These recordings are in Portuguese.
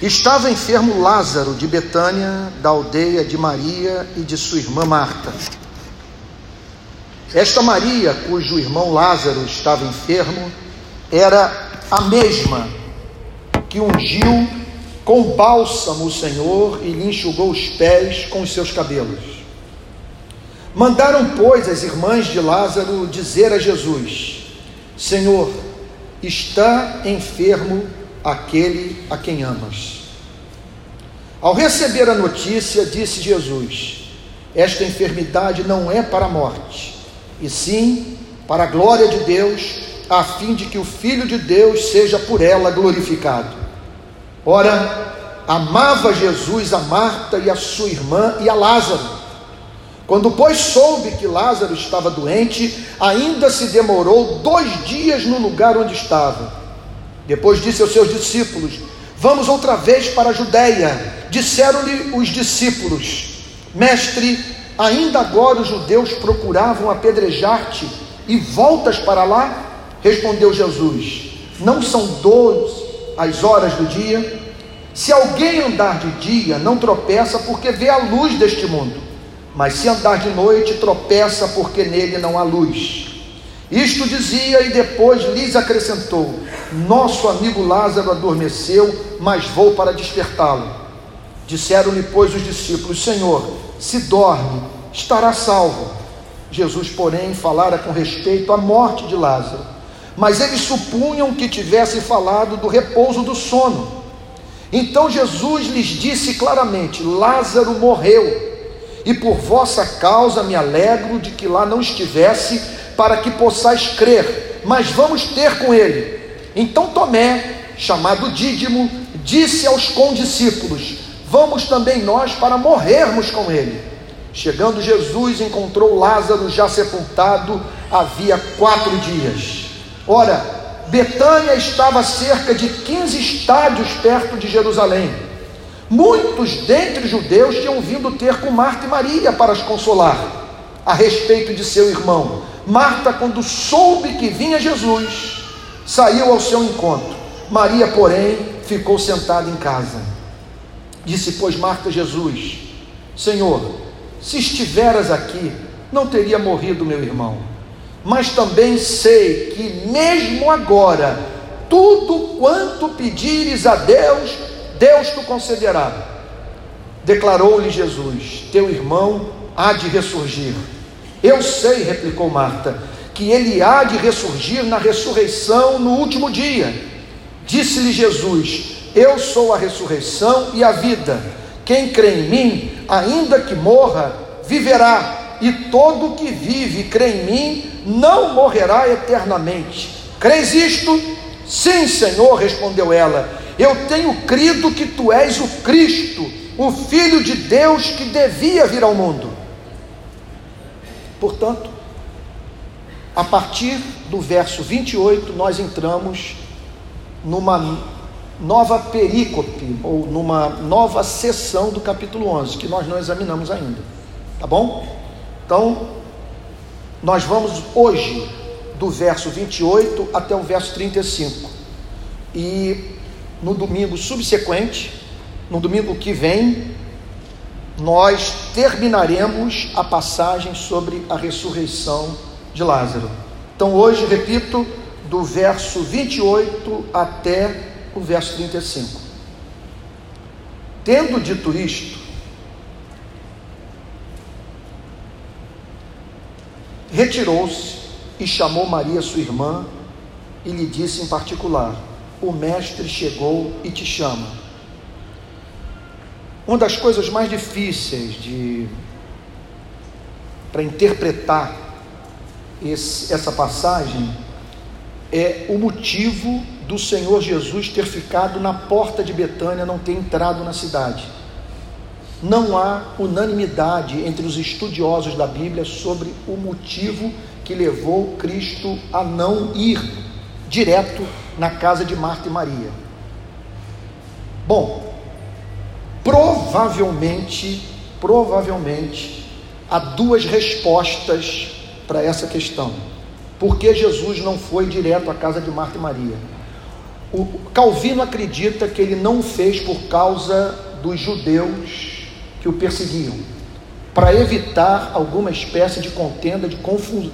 Estava enfermo Lázaro de Betânia, da aldeia de Maria e de sua irmã Marta. Esta Maria, cujo irmão Lázaro estava enfermo, era a mesma que ungiu com bálsamo o Senhor e lhe enxugou os pés com os seus cabelos. Mandaram, pois, as irmãs de Lázaro dizer a Jesus: Senhor, está enfermo aquele a quem amas. Ao receber a notícia, disse Jesus: Esta enfermidade não é para a morte, e sim para a glória de Deus, a fim de que o Filho de Deus seja por ela glorificado. Ora, amava Jesus a Marta e a sua irmã e a Lázaro. Quando, pois, soube que Lázaro estava doente, ainda se demorou dois dias no lugar onde estava. Depois disse aos seus discípulos: Vamos outra vez para a Judéia. Disseram-lhe os discípulos: Mestre, ainda agora os judeus procuravam apedrejar-te e voltas para lá? Respondeu Jesus: Não são doze as horas do dia? Se alguém andar de dia, não tropeça porque vê a luz deste mundo, mas se andar de noite, tropeça porque nele não há luz. Isto dizia e depois lhes acrescentou: Nosso amigo Lázaro adormeceu, mas vou para despertá-lo. Disseram-lhe, pois, os discípulos: Senhor, se dorme, estará salvo. Jesus, porém, falara com respeito à morte de Lázaro, mas eles supunham que tivesse falado do repouso do sono. Então Jesus lhes disse claramente: Lázaro morreu, e por vossa causa me alegro de que lá não estivesse para que possais crer, mas vamos ter com ele. Então Tomé, chamado Dídimo, disse aos condiscípulos: Vamos também nós para morrermos com ele. Chegando Jesus, encontrou Lázaro já sepultado havia quatro dias. Ora, Betânia estava cerca de 15 estádios perto de Jerusalém. Muitos dentre os judeus tinham vindo ter com Marta e Maria para as consolar a respeito de seu irmão. Marta, quando soube que vinha Jesus, saiu ao seu encontro. Maria, porém, ficou sentada em casa. Disse, pois, Marta Jesus: Senhor, se estiveras aqui, não teria morrido meu irmão. Mas também sei que, mesmo agora, tudo quanto pedires a Deus, Deus te concederá. Declarou-lhe Jesus: Teu irmão há de ressurgir. Eu sei, replicou Marta, que ele há de ressurgir na ressurreição no último dia. Disse-lhe Jesus: Eu sou a ressurreição e a vida. Quem crê em mim, ainda que morra, viverá, e todo que vive e crê em mim não morrerá eternamente. Crês isto? Sim, Senhor, respondeu ela. Eu tenho crido que tu és o Cristo, o Filho de Deus que devia vir ao mundo. Portanto, a partir do verso 28, nós entramos numa nova perícope, ou numa nova sessão do capítulo 11, que nós não examinamos ainda. Tá bom? Então, nós vamos hoje do verso 28 até o verso 35. E no domingo subsequente, no domingo que vem, nós terminaremos a passagem sobre a ressurreição de Lázaro. Então, hoje, repito, do verso 28 até o verso 35. Tendo dito isto, retirou-se e chamou Maria, sua irmã, e lhe disse em particular: O mestre chegou e te chama. Uma das coisas mais difíceis de para interpretar esse, essa passagem é o motivo do Senhor Jesus ter ficado na porta de Betânia, não ter entrado na cidade. Não há unanimidade entre os estudiosos da Bíblia sobre o motivo que levou Cristo a não ir direto na casa de Marta e Maria. Bom, Provavelmente, provavelmente, há duas respostas para essa questão. Por que Jesus não foi direto à casa de Marta e Maria? O Calvino acredita que ele não fez por causa dos judeus que o perseguiam, para evitar alguma espécie de contenda, de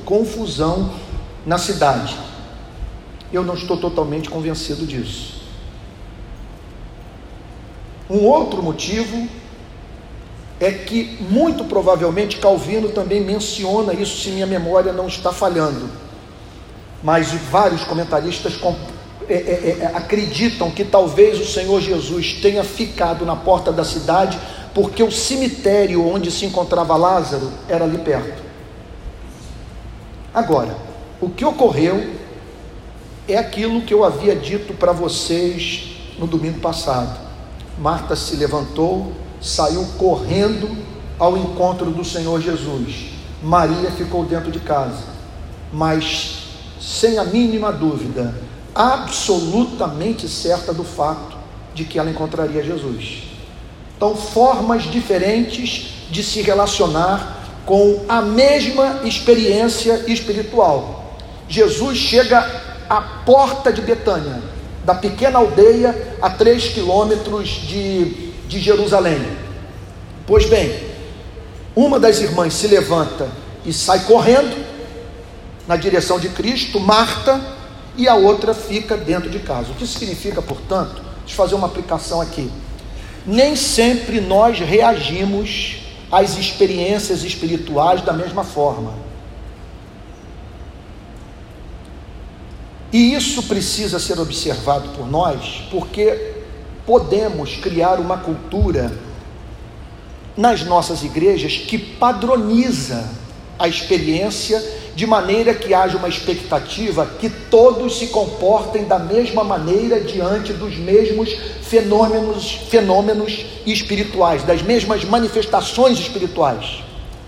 confusão na cidade. Eu não estou totalmente convencido disso. Um outro motivo é que, muito provavelmente, Calvino também menciona isso, se minha memória não está falhando. Mas vários comentaristas é, é, é, acreditam que talvez o Senhor Jesus tenha ficado na porta da cidade porque o cemitério onde se encontrava Lázaro era ali perto. Agora, o que ocorreu é aquilo que eu havia dito para vocês no domingo passado. Marta se levantou, saiu correndo ao encontro do Senhor Jesus. Maria ficou dentro de casa, mas sem a mínima dúvida, absolutamente certa do fato de que ela encontraria Jesus. Então, formas diferentes de se relacionar com a mesma experiência espiritual. Jesus chega à porta de Betânia, da pequena aldeia a três quilômetros de, de Jerusalém. Pois bem, uma das irmãs se levanta e sai correndo na direção de Cristo, Marta, e a outra fica dentro de casa. O que significa, portanto, deixa eu fazer uma aplicação aqui. Nem sempre nós reagimos às experiências espirituais da mesma forma. E isso precisa ser observado por nós, porque podemos criar uma cultura nas nossas igrejas que padroniza a experiência de maneira que haja uma expectativa que todos se comportem da mesma maneira diante dos mesmos fenômenos, fenômenos espirituais, das mesmas manifestações espirituais.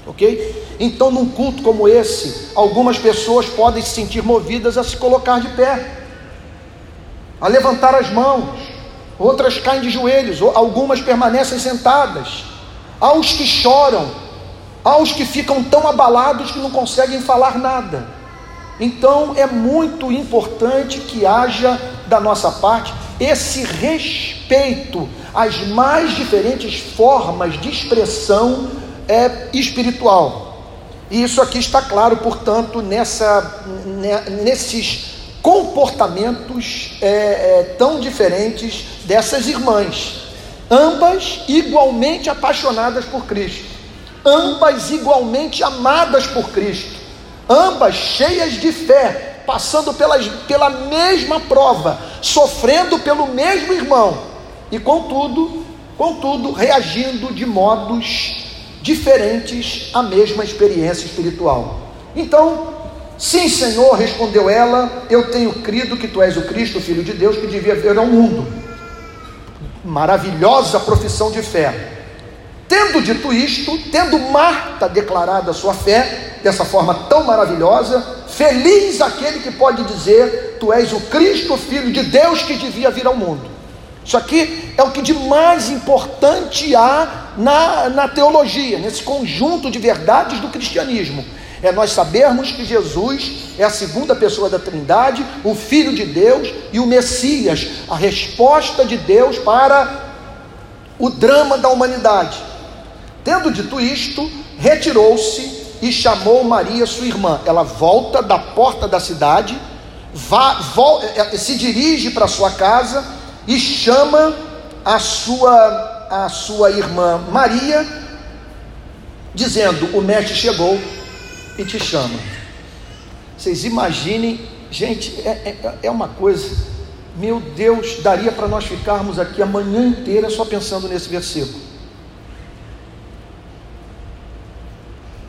OK? Então, num culto como esse, algumas pessoas podem se sentir movidas a se colocar de pé, a levantar as mãos, outras caem de joelhos, algumas permanecem sentadas. Há os que choram, aos que ficam tão abalados que não conseguem falar nada. Então é muito importante que haja da nossa parte esse respeito às mais diferentes formas de expressão é, espiritual. E isso aqui está claro, portanto, nessa, nesses comportamentos é, é, tão diferentes dessas irmãs, ambas igualmente apaixonadas por Cristo. Ambas igualmente amadas por Cristo, ambas cheias de fé, passando pelas, pela mesma prova, sofrendo pelo mesmo irmão, e contudo, contudo, reagindo de modos diferentes à mesma experiência espiritual. Então, sim, Senhor, respondeu ela, eu tenho crido que tu és o Cristo, Filho de Deus, que devia vir ao mundo. Maravilhosa profissão de fé Tendo dito isto, tendo Marta declarado a sua fé dessa forma tão maravilhosa, feliz aquele que pode dizer: Tu és o Cristo, filho de Deus que devia vir ao mundo. Isso aqui é o que de mais importante há na, na teologia, nesse conjunto de verdades do cristianismo. É nós sabermos que Jesus é a segunda pessoa da Trindade, o Filho de Deus e o Messias, a resposta de Deus para o drama da humanidade. Tendo dito isto, retirou-se e chamou Maria, sua irmã. Ela volta da porta da cidade, vá, é, é, se dirige para sua casa e chama a sua, a sua irmã Maria, dizendo: O mestre chegou e te chama. Vocês imaginem, gente, é, é, é uma coisa, meu Deus, daria para nós ficarmos aqui a manhã inteira só pensando nesse versículo.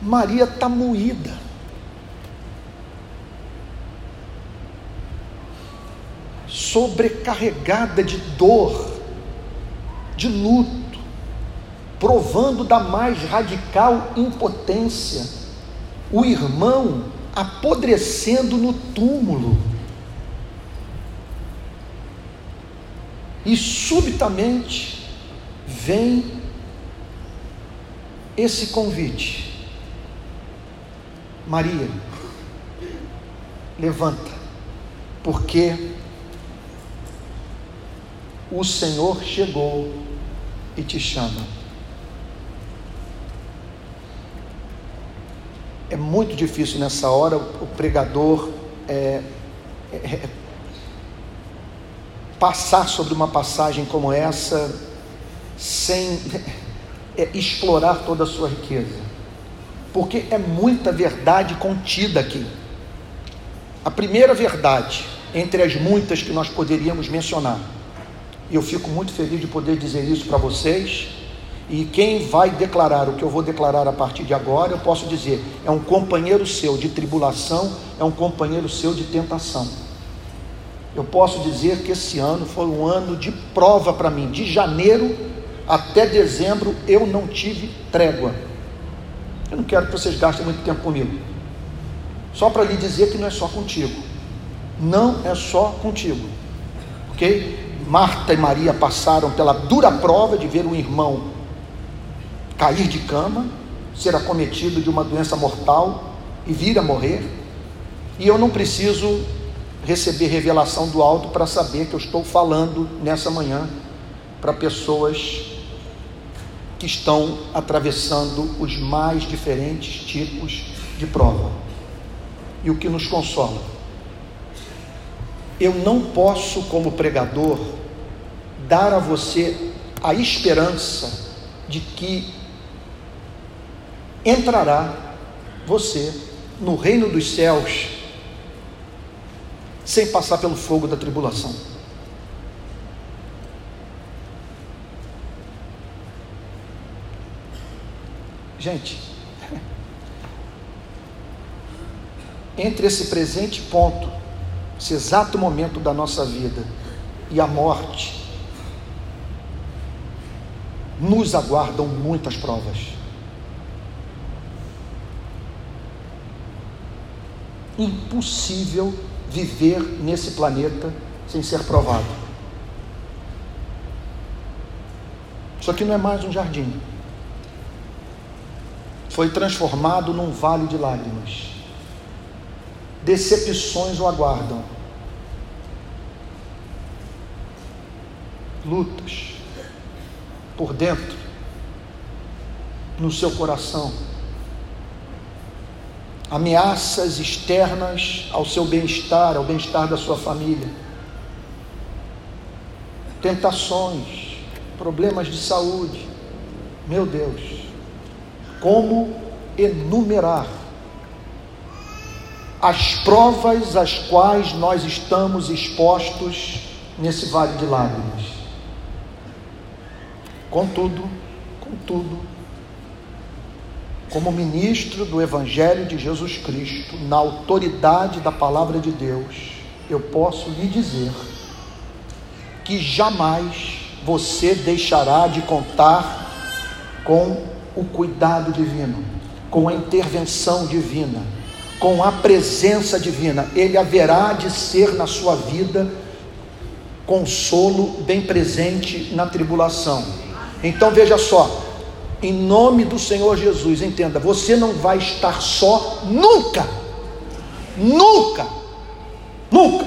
Maria está moída. Sobrecarregada de dor, de luto, provando da mais radical impotência. O irmão apodrecendo no túmulo. E subitamente vem esse convite Maria, levanta, porque o Senhor chegou e te chama. É muito difícil nessa hora o pregador é, é, é, passar sobre uma passagem como essa sem é, explorar toda a sua riqueza, porque é muita verdade contida aqui. A primeira verdade, entre as muitas que nós poderíamos mencionar, e eu fico muito feliz de poder dizer isso para vocês. E quem vai declarar o que eu vou declarar a partir de agora, eu posso dizer: é um companheiro seu de tribulação, é um companheiro seu de tentação. Eu posso dizer que esse ano foi um ano de prova para mim. De janeiro até dezembro eu não tive trégua. Eu não quero que vocês gastem muito tempo comigo. Só para lhe dizer que não é só contigo. Não é só contigo. Ok? Marta e Maria passaram pela dura prova de ver um irmão cair de cama, ser acometido de uma doença mortal e vir a morrer. E eu não preciso receber revelação do alto para saber que eu estou falando nessa manhã para pessoas que estão atravessando os mais diferentes tipos de prova. E o que nos consola eu não posso, como pregador, dar a você a esperança de que entrará você no reino dos céus sem passar pelo fogo da tribulação. Gente, entre esse presente ponto esse exato momento da nossa vida e a morte, nos aguardam muitas provas. Impossível viver nesse planeta sem ser provado. Isso aqui não é mais um jardim. Foi transformado num vale de lágrimas decepções o aguardam. Lutas por dentro, no seu coração, ameaças externas ao seu bem-estar, ao bem-estar da sua família, tentações, problemas de saúde. Meu Deus, como enumerar as provas às quais nós estamos expostos nesse vale de lágrimas. Contudo, contudo, como ministro do Evangelho de Jesus Cristo, na autoridade da palavra de Deus, eu posso lhe dizer que jamais você deixará de contar com o cuidado divino, com a intervenção divina com a presença divina, ele haverá de ser na sua vida consolo bem presente na tribulação. Então veja só, em nome do Senhor Jesus, entenda, você não vai estar só nunca, nunca, nunca.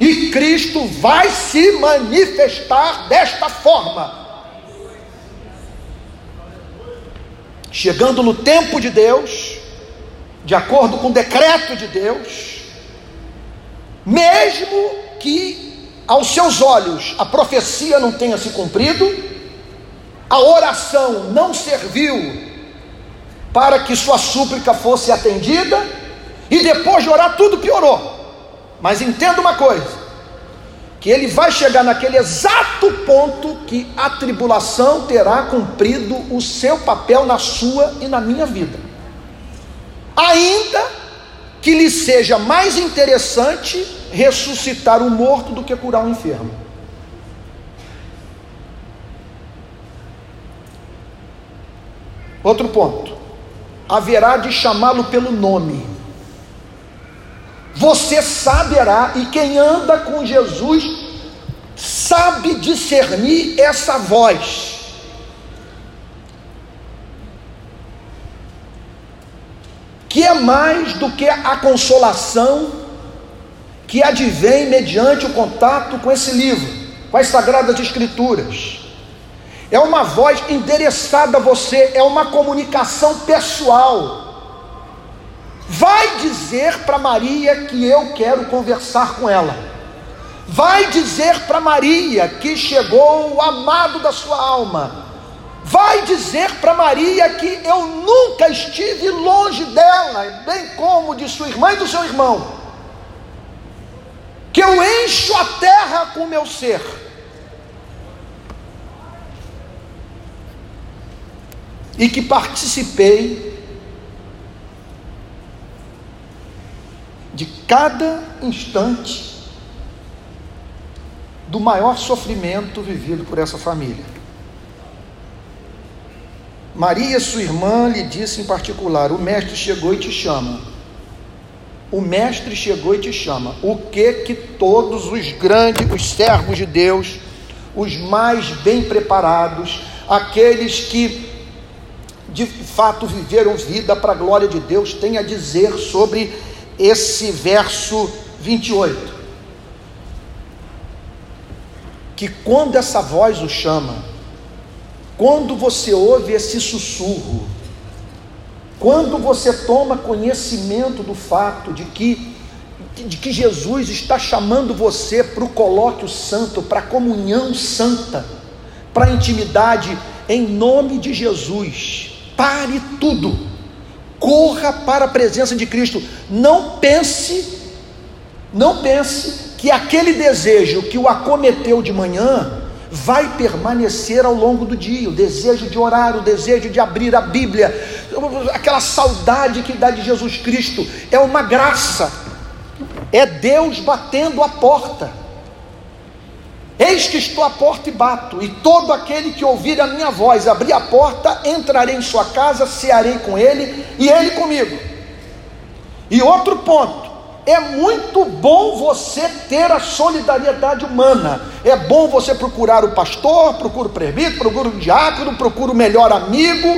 E Cristo vai se manifestar desta forma. Chegando no tempo de Deus, de acordo com o decreto de Deus, mesmo que aos seus olhos a profecia não tenha se cumprido, a oração não serviu para que sua súplica fosse atendida, e depois de orar tudo piorou. Mas entenda uma coisa: que ele vai chegar naquele exato ponto que a tribulação terá cumprido o seu papel na sua e na minha vida ainda que lhe seja mais interessante ressuscitar um morto do que curar um enfermo. Outro ponto: haverá de chamá-lo pelo nome. Você saberá, e quem anda com Jesus sabe discernir essa voz. Que é mais do que a consolação que advém mediante o contato com esse livro. com as Sagradas Escrituras. É uma voz endereçada a você, é uma comunicação pessoal. Vai dizer para Maria que eu quero conversar com ela. Vai dizer para Maria que chegou o amado da sua alma. Vai dizer para Maria que eu nunca estive longe dela, bem como de sua irmã e do seu irmão. Que eu encho a terra com o meu ser. E que participei de cada instante do maior sofrimento vivido por essa família. Maria, sua irmã, lhe disse em particular: O mestre chegou e te chama. O mestre chegou e te chama. O que que todos os grandes, os servos de Deus, os mais bem preparados, aqueles que de fato viveram vida para a glória de Deus, têm a dizer sobre esse verso 28? que quando essa voz o chama, quando você ouve esse sussurro, quando você toma conhecimento do fato de que, de que Jesus está chamando você para o colóquio santo, para a comunhão santa, para a intimidade, em nome de Jesus, pare tudo, corra para a presença de Cristo, não pense, não pense que aquele desejo que o acometeu de manhã vai permanecer ao longo do dia, o desejo de orar, o desejo de abrir a Bíblia, aquela saudade que dá de Jesus Cristo, é uma graça, é Deus batendo a porta. Eis que estou à porta e bato, e todo aquele que ouvir a minha voz, abrir a porta, entrarei em sua casa, cearei com ele e ele comigo. E outro ponto, é muito bom você ter a solidariedade humana. É bom você procurar o pastor, procura o presbítero, procura o diácono, procura o melhor amigo.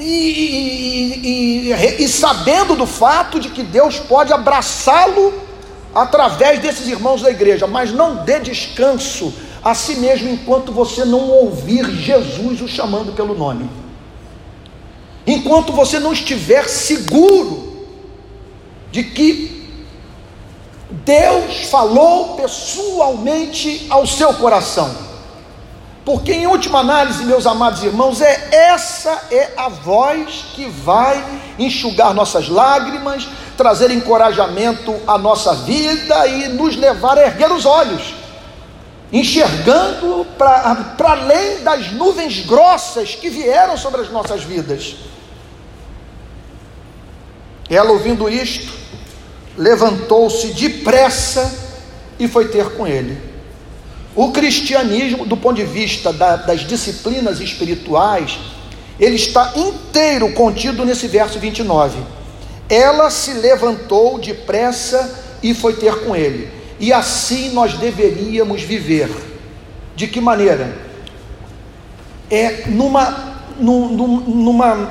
E, e, e, e sabendo do fato de que Deus pode abraçá-lo através desses irmãos da igreja, mas não dê descanso a si mesmo enquanto você não ouvir Jesus o chamando pelo nome. Enquanto você não estiver seguro de que Deus falou pessoalmente ao seu coração. Porque em última análise, meus amados irmãos, é essa é a voz que vai enxugar nossas lágrimas, trazer encorajamento à nossa vida e nos levar a erguer os olhos, enxergando para além das nuvens grossas que vieram sobre as nossas vidas. Ela ouvindo isto, levantou-se depressa e foi ter com ele. O cristianismo, do ponto de vista da, das disciplinas espirituais, ele está inteiro contido nesse verso 29. Ela se levantou depressa e foi ter com ele. E assim nós deveríamos viver. De que maneira? É numa, numa,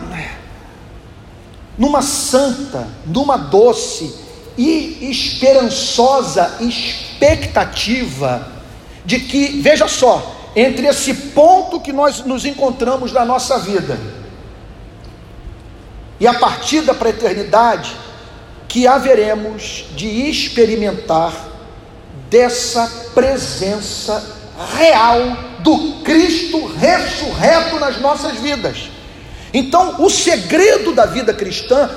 numa santa, numa doce e esperançosa expectativa de que, veja só, entre esse ponto que nós nos encontramos na nossa vida e a partida para a eternidade, que haveremos de experimentar dessa presença real do Cristo ressurreto nas nossas vidas. Então, o segredo da vida cristã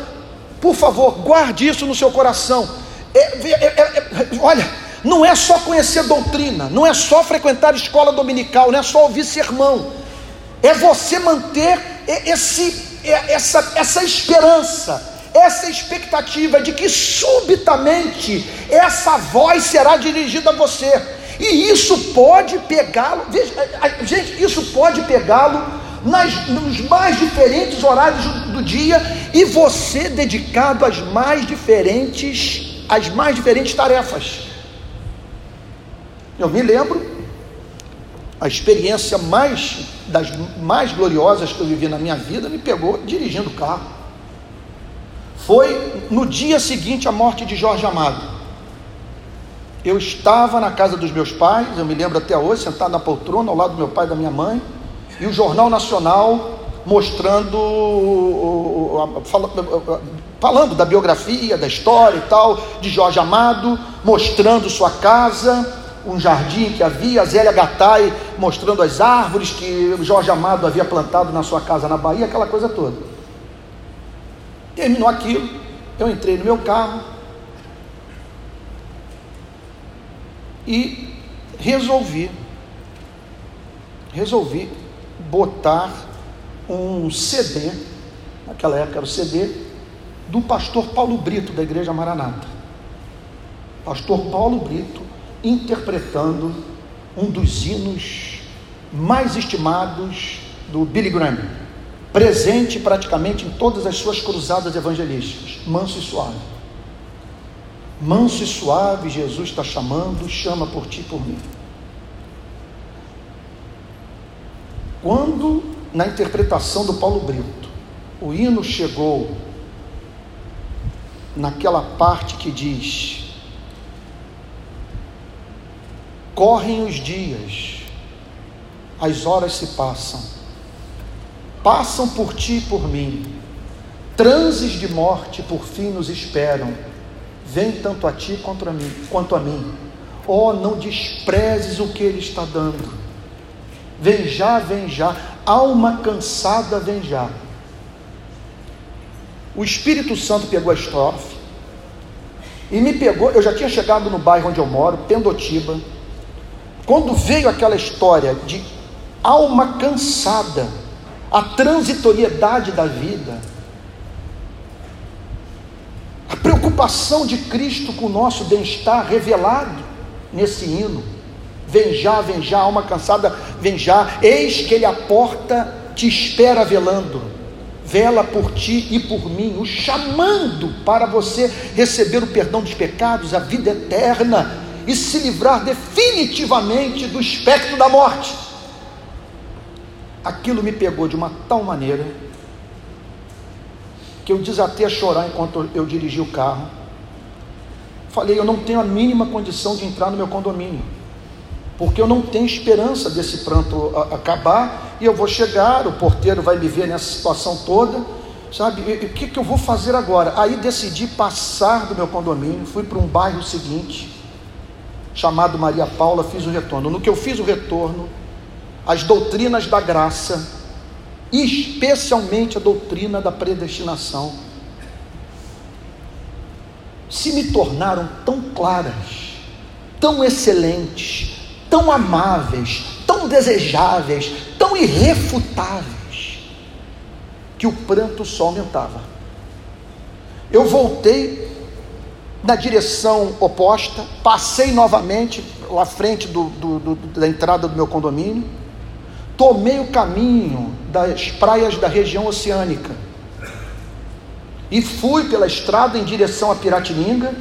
por favor, guarde isso no seu coração. É, é, é, é, olha, não é só conhecer doutrina, não é só frequentar escola dominical, não é só ouvir sermão. É você manter esse, essa, essa esperança, essa expectativa de que subitamente essa voz será dirigida a você. E isso pode pegá-lo, gente, isso pode pegá-lo nas, nos mais diferentes horários do dia e você dedicado às mais diferentes, às mais diferentes tarefas. Eu me lembro a experiência mais das mais gloriosas que eu vivi na minha vida me pegou dirigindo o carro. Foi no dia seguinte à morte de Jorge Amado. Eu estava na casa dos meus pais, eu me lembro até hoje, sentado na poltrona ao lado do meu pai e da minha mãe, e o Jornal Nacional mostrando, falando da biografia, da história e tal, de Jorge Amado, mostrando sua casa, um jardim que havia, Zélia Gattai mostrando as árvores que Jorge Amado havia plantado na sua casa na Bahia, aquela coisa toda. Terminou aquilo, eu entrei no meu carro e resolvi, resolvi botar um CD, naquela época era o CD, do pastor Paulo Brito, da Igreja Maranata. Pastor Paulo Brito interpretando um dos hinos mais estimados do Billy Graham, presente praticamente em todas as suas cruzadas evangelísticas, manso e suave. Manso e suave, Jesus está chamando, chama por ti e por mim. Quando, na interpretação do Paulo Brito, o hino chegou naquela parte que diz: Correm os dias, as horas se passam, passam por ti e por mim, transes de morte por fim nos esperam, vem tanto a ti quanto a mim. Quanto a mim. Oh, não desprezes o que ele está dando Vem já, vem já. Alma cansada, vem já. O Espírito Santo pegou a estrofe e me pegou. Eu já tinha chegado no bairro onde eu moro, Pendotiba. Quando veio aquela história de alma cansada, a transitoriedade da vida, a preocupação de Cristo com o nosso bem-estar revelado nesse hino Vem já, vem já, alma cansada, vem já. Eis que ele a porta te espera velando. Vela por ti e por mim, o chamando para você receber o perdão dos pecados, a vida eterna e se livrar definitivamente do espectro da morte. Aquilo me pegou de uma tal maneira que eu desatei a chorar enquanto eu dirigi o carro. Falei, eu não tenho a mínima condição de entrar no meu condomínio porque eu não tenho esperança desse pranto acabar e eu vou chegar, o porteiro vai me ver nessa situação toda, sabe? o que, que eu vou fazer agora? Aí decidi passar do meu condomínio, fui para um bairro seguinte, chamado Maria Paula, fiz o retorno. No que eu fiz o retorno, as doutrinas da graça, especialmente a doutrina da predestinação, se me tornaram tão claras, tão excelentes, tão amáveis, tão desejáveis, tão irrefutáveis, que o pranto só aumentava. Eu voltei na direção oposta, passei novamente lá frente do, do, do, da entrada do meu condomínio, tomei o caminho das praias da região oceânica e fui pela estrada em direção a Piratininga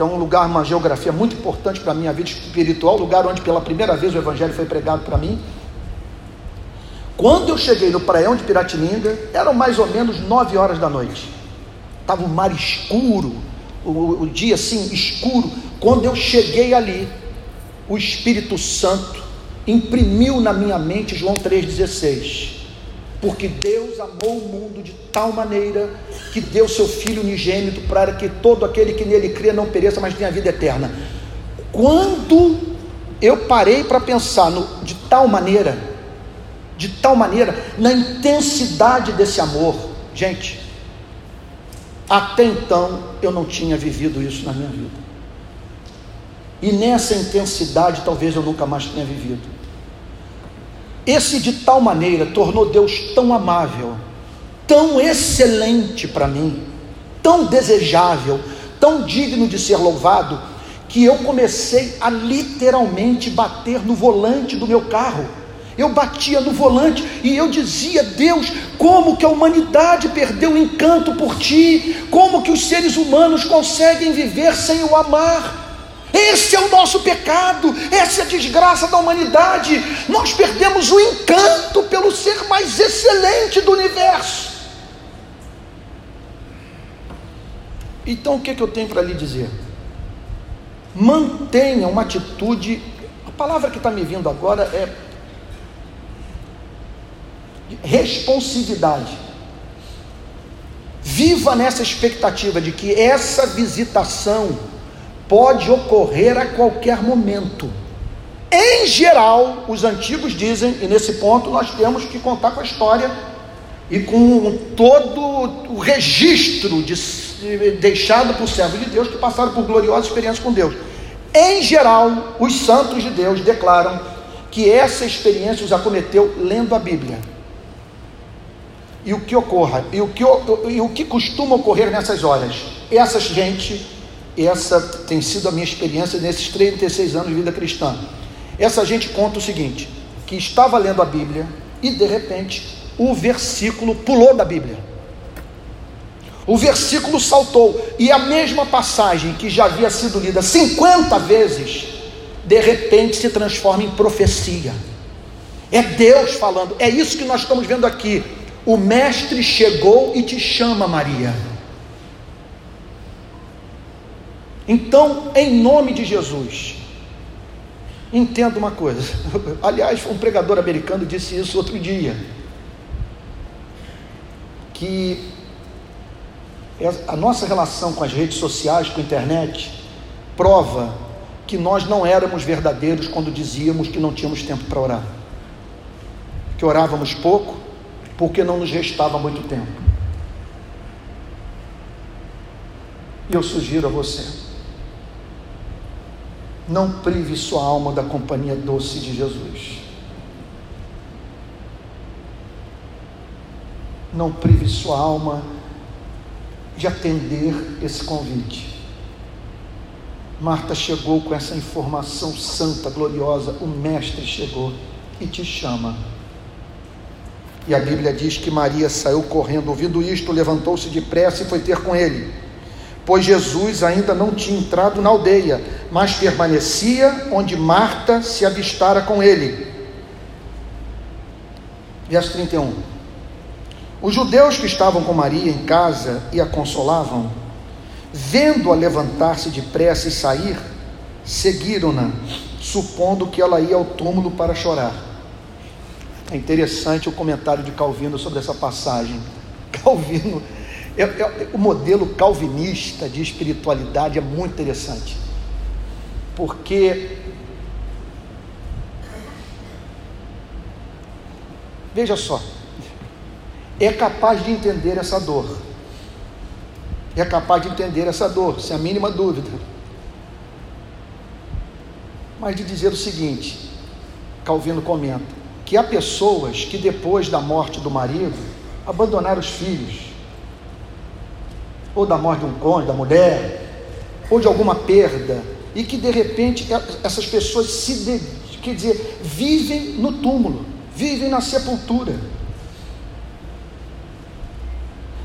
que é um lugar, uma geografia muito importante para a minha vida espiritual, lugar onde pela primeira vez o Evangelho foi pregado para mim. Quando eu cheguei no praião de Piratininga, eram mais ou menos nove horas da noite. Estava o mar escuro, o, o dia assim escuro. Quando eu cheguei ali, o Espírito Santo imprimiu na minha mente João 3,16 porque Deus amou o mundo de tal maneira que deu seu Filho unigênito para que todo aquele que nele crê não pereça, mas tenha vida eterna. Quando eu parei para pensar no, de tal maneira, de tal maneira, na intensidade desse amor, gente, até então eu não tinha vivido isso na minha vida. E nessa intensidade talvez eu nunca mais tenha vivido. Esse de tal maneira tornou Deus tão amável, tão excelente para mim, tão desejável, tão digno de ser louvado, que eu comecei a literalmente bater no volante do meu carro. Eu batia no volante e eu dizia: Deus, como que a humanidade perdeu o encanto por ti? Como que os seres humanos conseguem viver sem o amar? Esse é o nosso pecado, essa é a desgraça da humanidade. Nós perdemos o encanto pelo ser mais excelente do universo. Então o que, é que eu tenho para lhe dizer? mantenha uma atitude. A palavra que está me vindo agora é responsividade. Viva nessa expectativa de que essa visitação pode ocorrer a qualquer momento. Em geral, os antigos dizem, e nesse ponto nós temos que contar com a história e com todo o registro de, deixado por servos de Deus que passaram por gloriosas experiências com Deus. Em geral, os santos de Deus declaram que essa experiência os acometeu lendo a Bíblia. E o que ocorra, e o que, e o que costuma ocorrer nessas horas? Essa gente, essa tem sido a minha experiência nesses 36 anos de vida cristã. Essa gente conta o seguinte: que estava lendo a Bíblia e de repente o versículo pulou da Bíblia. O versículo saltou, e a mesma passagem que já havia sido lida 50 vezes, de repente se transforma em profecia. É Deus falando, é isso que nós estamos vendo aqui. O Mestre chegou e te chama, Maria. Então, em nome de Jesus, entenda uma coisa. Aliás, um pregador americano disse isso outro dia que a nossa relação com as redes sociais, com a internet, prova que nós não éramos verdadeiros quando dizíamos que não tínhamos tempo para orar, que orávamos pouco, porque não nos restava muito tempo. E eu sugiro a você, não prive sua alma da companhia doce de Jesus. não prive sua alma de atender esse convite. Marta chegou com essa informação santa, gloriosa, o Mestre chegou e te chama. E a Bíblia diz que Maria saiu correndo, ouvindo isto, levantou-se depressa e foi ter com ele. Pois Jesus ainda não tinha entrado na aldeia, mas permanecia onde Marta se avistara com ele. Verso 31. Os judeus que estavam com Maria em casa e a consolavam, vendo-a levantar-se depressa e sair, seguiram-na, supondo que ela ia ao túmulo para chorar. É interessante o comentário de Calvino sobre essa passagem. Calvino, o modelo calvinista de espiritualidade é muito interessante, porque veja só, é capaz de entender essa dor. É capaz de entender essa dor, sem a mínima dúvida. Mas de dizer o seguinte, Calvino comenta, que há pessoas que depois da morte do marido abandonaram os filhos, ou da morte de um cônjuge, da mulher, ou de alguma perda, e que de repente essas pessoas se, quer dizer, vivem no túmulo, vivem na sepultura.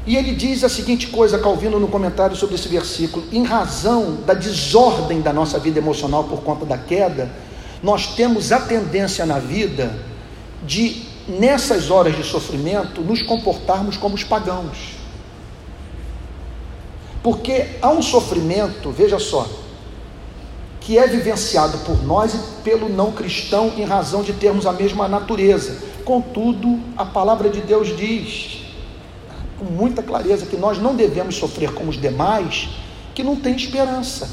E ele diz a seguinte coisa, Calvino, no comentário sobre esse versículo: em razão da desordem da nossa vida emocional por conta da queda, nós temos a tendência na vida de, nessas horas de sofrimento, nos comportarmos como os pagãos. Porque há um sofrimento, veja só, que é vivenciado por nós e pelo não cristão em razão de termos a mesma natureza. Contudo, a palavra de Deus diz com muita clareza que nós não devemos sofrer como os demais que não têm esperança.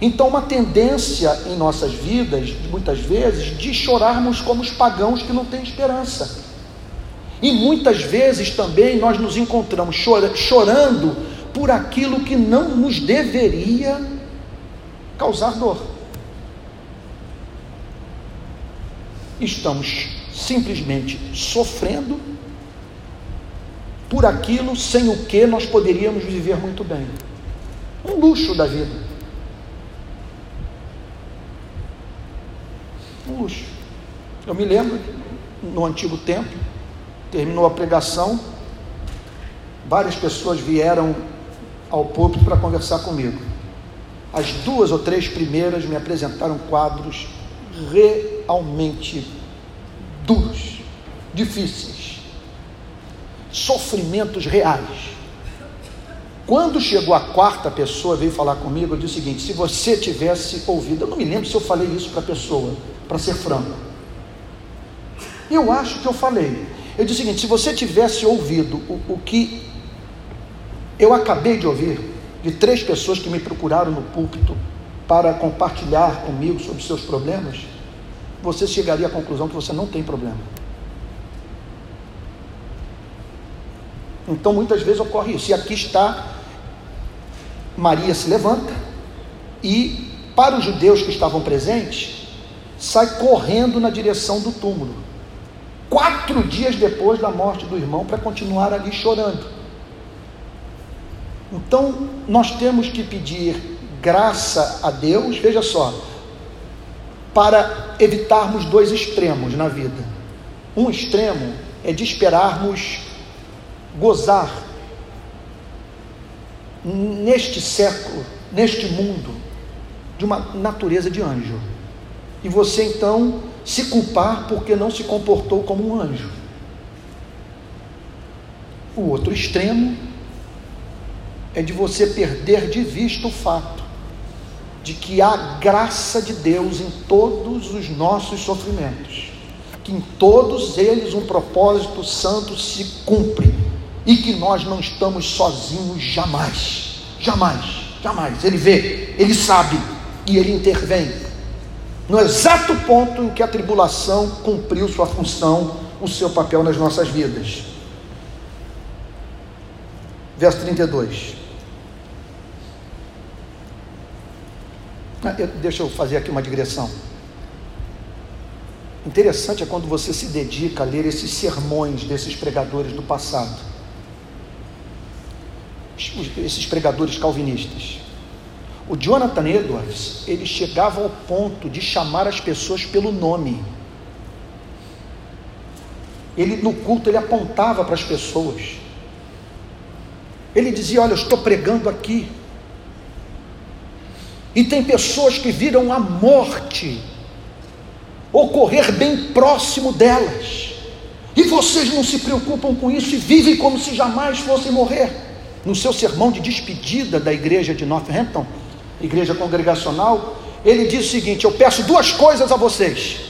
Então, uma tendência em nossas vidas, muitas vezes, de chorarmos como os pagãos que não têm esperança. E muitas vezes também nós nos encontramos chorando por aquilo que não nos deveria causar dor. Estamos simplesmente sofrendo por aquilo sem o que nós poderíamos viver muito bem. Um luxo da vida. Um luxo. Eu me lembro, no antigo tempo, terminou a pregação, várias pessoas vieram ao púlpito para conversar comigo. As duas ou três primeiras me apresentaram quadros realmente duros, difíceis sofrimentos reais. Quando chegou a quarta pessoa, veio falar comigo, eu disse o seguinte: se você tivesse ouvido, eu não me lembro se eu falei isso para a pessoa, para ser franco. Eu acho que eu falei. Eu disse o seguinte: se você tivesse ouvido o, o que eu acabei de ouvir, de três pessoas que me procuraram no púlpito para compartilhar comigo sobre seus problemas, você chegaria à conclusão que você não tem problema. Então muitas vezes ocorre isso. E aqui está Maria se levanta e, para os judeus que estavam presentes, sai correndo na direção do túmulo. Quatro dias depois da morte do irmão, para continuar ali chorando. Então, nós temos que pedir graça a Deus, veja só, para evitarmos dois extremos na vida. Um extremo é de esperarmos gozar neste século, neste mundo, de uma natureza de anjo. E você então se culpar porque não se comportou como um anjo. O outro extremo é de você perder de vista o fato de que há graça de Deus em todos os nossos sofrimentos, que em todos eles um propósito santo se cumpre e que nós não estamos sozinhos jamais, jamais, jamais. Ele vê, ele sabe e ele intervém. No exato ponto em que a tribulação cumpriu sua função, o seu papel nas nossas vidas. Verso 32. Ah, deixa eu fazer aqui uma digressão. Interessante é quando você se dedica a ler esses sermões desses pregadores do passado esses pregadores calvinistas. O Jonathan Edwards, ele chegava ao ponto de chamar as pessoas pelo nome. Ele no culto ele apontava para as pessoas. Ele dizia: "Olha, eu estou pregando aqui. E tem pessoas que viram a morte ocorrer bem próximo delas. E vocês não se preocupam com isso e vivem como se jamais fossem morrer." no seu sermão de despedida da igreja de Northampton, igreja congregacional, ele diz o seguinte: Eu peço duas coisas a vocês.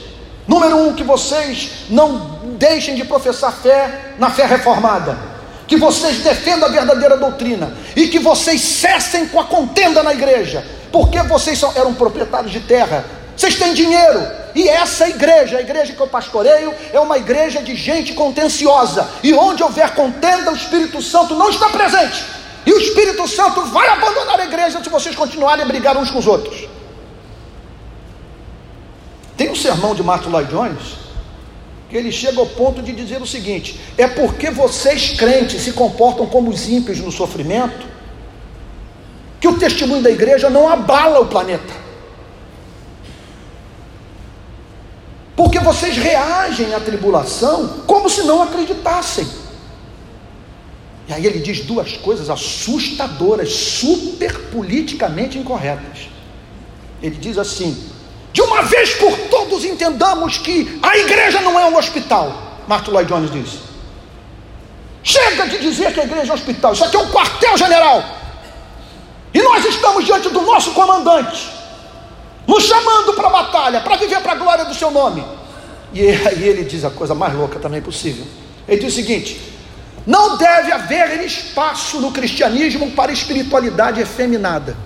Número um, que vocês não deixem de professar fé na fé reformada, que vocês defendam a verdadeira doutrina e que vocês cessem com a contenda na igreja, porque vocês são, eram proprietários de terra, vocês têm dinheiro, e essa igreja, a igreja que eu pastoreio, é uma igreja de gente contenciosa. E onde houver contenda, o Espírito Santo não está presente. E o Espírito Santo vai abandonar a igreja se vocês continuarem a brigar uns com os outros. Tem um sermão de Martin Lloyd Jones que ele chega ao ponto de dizer o seguinte: é porque vocês crentes se comportam como os ímpios no sofrimento, que o testemunho da igreja não abala o planeta. porque vocês reagem à tribulação como se não acreditassem. E aí ele diz duas coisas assustadoras, super politicamente incorretas. Ele diz assim: de uma vez por todos entendamos que a igreja não é um hospital. Martin Lloyd Jones diz: chega de dizer que a igreja é um hospital, isso aqui é um quartel-general. E nós estamos diante do nosso comandante nos chamando para a batalha, para viver para a glória do seu nome. E aí ele diz a coisa mais louca também possível. Ele diz o seguinte: não deve haver espaço no cristianismo para espiritualidade efeminada.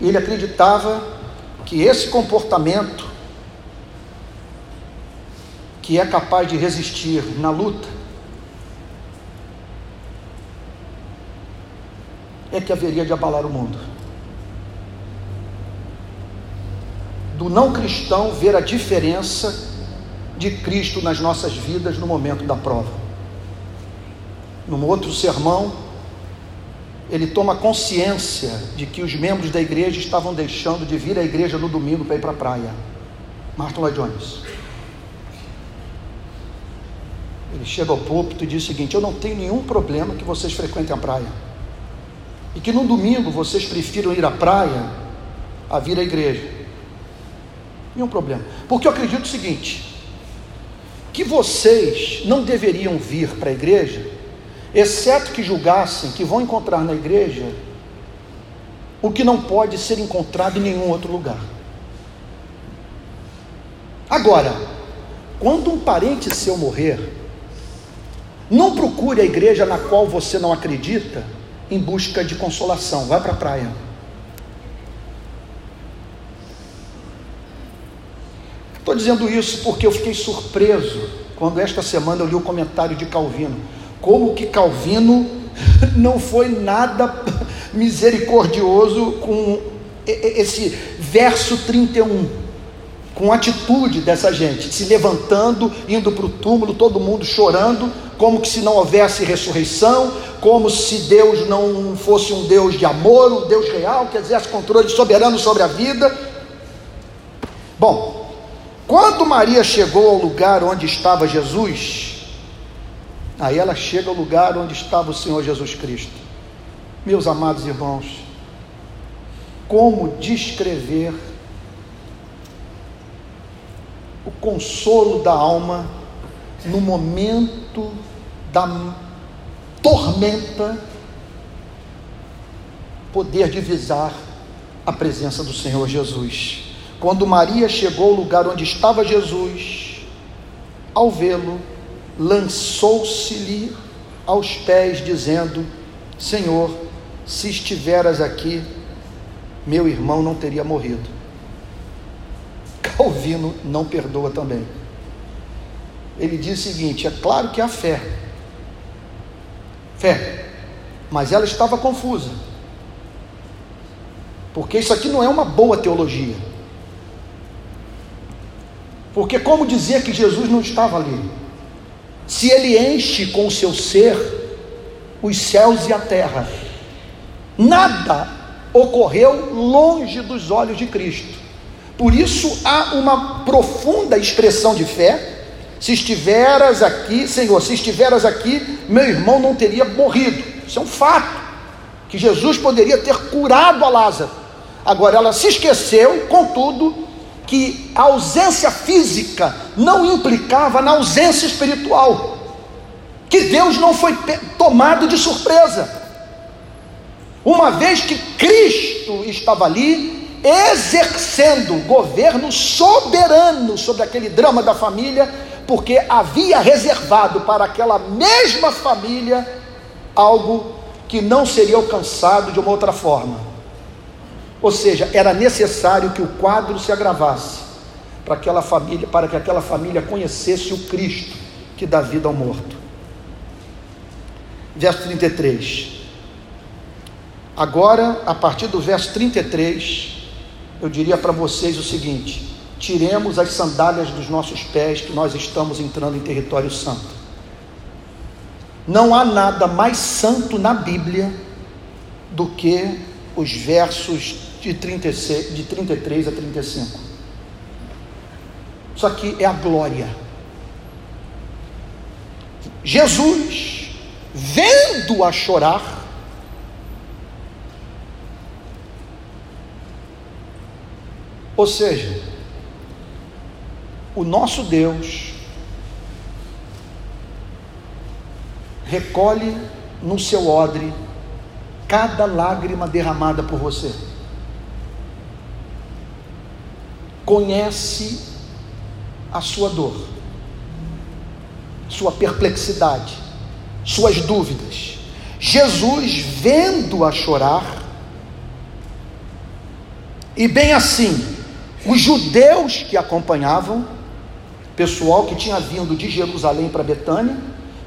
Ele acreditava que esse comportamento, que é capaz de resistir na luta, é que haveria de abalar o mundo. Do não cristão ver a diferença de Cristo nas nossas vidas no momento da prova. Num outro sermão, ele toma consciência de que os membros da igreja estavam deixando de vir à igreja no domingo para ir para a praia. Martin Lloyd Jones. Ele chega ao púlpito e diz o seguinte: Eu não tenho nenhum problema que vocês frequentem a praia e que no domingo vocês prefiram ir à praia a vir à igreja. Nenhum problema. Porque eu acredito o seguinte: que vocês não deveriam vir para a igreja exceto que julgassem que vão encontrar na igreja o que não pode ser encontrado em nenhum outro lugar. Agora, quando um parente seu morrer, não procure a igreja na qual você não acredita em busca de consolação. Vai para a praia. Estou dizendo isso porque eu fiquei surpreso quando esta semana eu li o comentário de Calvino. Como que Calvino não foi nada misericordioso com esse verso 31 com a atitude dessa gente, se levantando, indo para o túmulo, todo mundo chorando, como que se não houvesse ressurreição, como se Deus não fosse um Deus de amor, um Deus real, que exerce controle soberano sobre a vida. Bom, quando Maria chegou ao lugar onde estava Jesus, aí ela chega ao lugar onde estava o Senhor Jesus Cristo. Meus amados irmãos, como descrever o consolo da alma no momento da tormenta, poder divisar a presença do Senhor Jesus. Quando Maria chegou ao lugar onde estava Jesus, ao vê-lo, lançou-se-lhe aos pés, dizendo: Senhor, se estiveras aqui, meu irmão não teria morrido. Calvino não perdoa também. Ele diz o seguinte: é claro que há fé, fé, mas ela estava confusa, porque isso aqui não é uma boa teologia. Porque, como dizer que Jesus não estava ali? Se ele enche com o seu ser os céus e a terra, nada ocorreu longe dos olhos de Cristo. Por isso há uma profunda expressão de fé. Se estiveras aqui, Senhor, se estiveras aqui, meu irmão não teria morrido. Isso é um fato. Que Jesus poderia ter curado a Lázaro. Agora ela se esqueceu, contudo, que a ausência física não implicava na ausência espiritual. Que Deus não foi tomado de surpresa. Uma vez que Cristo estava ali, exercendo governo soberano sobre aquele drama da família, porque havia reservado para aquela mesma família algo que não seria alcançado de uma outra forma. Ou seja, era necessário que o quadro se agravasse para aquela família, para que aquela família conhecesse o Cristo que dá vida ao morto. Verso 33. Agora, a partir do verso 33, eu diria para vocês o seguinte: tiremos as sandálias dos nossos pés, que nós estamos entrando em território santo. Não há nada mais santo na Bíblia do que os versos de, 36, de 33 a 35. Isso aqui é a glória. Jesus, vendo-a chorar, Ou seja, o nosso Deus recolhe no seu odre cada lágrima derramada por você. Conhece a sua dor, sua perplexidade, suas dúvidas. Jesus, vendo-a chorar, e bem assim, os judeus que acompanhavam, pessoal que tinha vindo de Jerusalém para Betânia,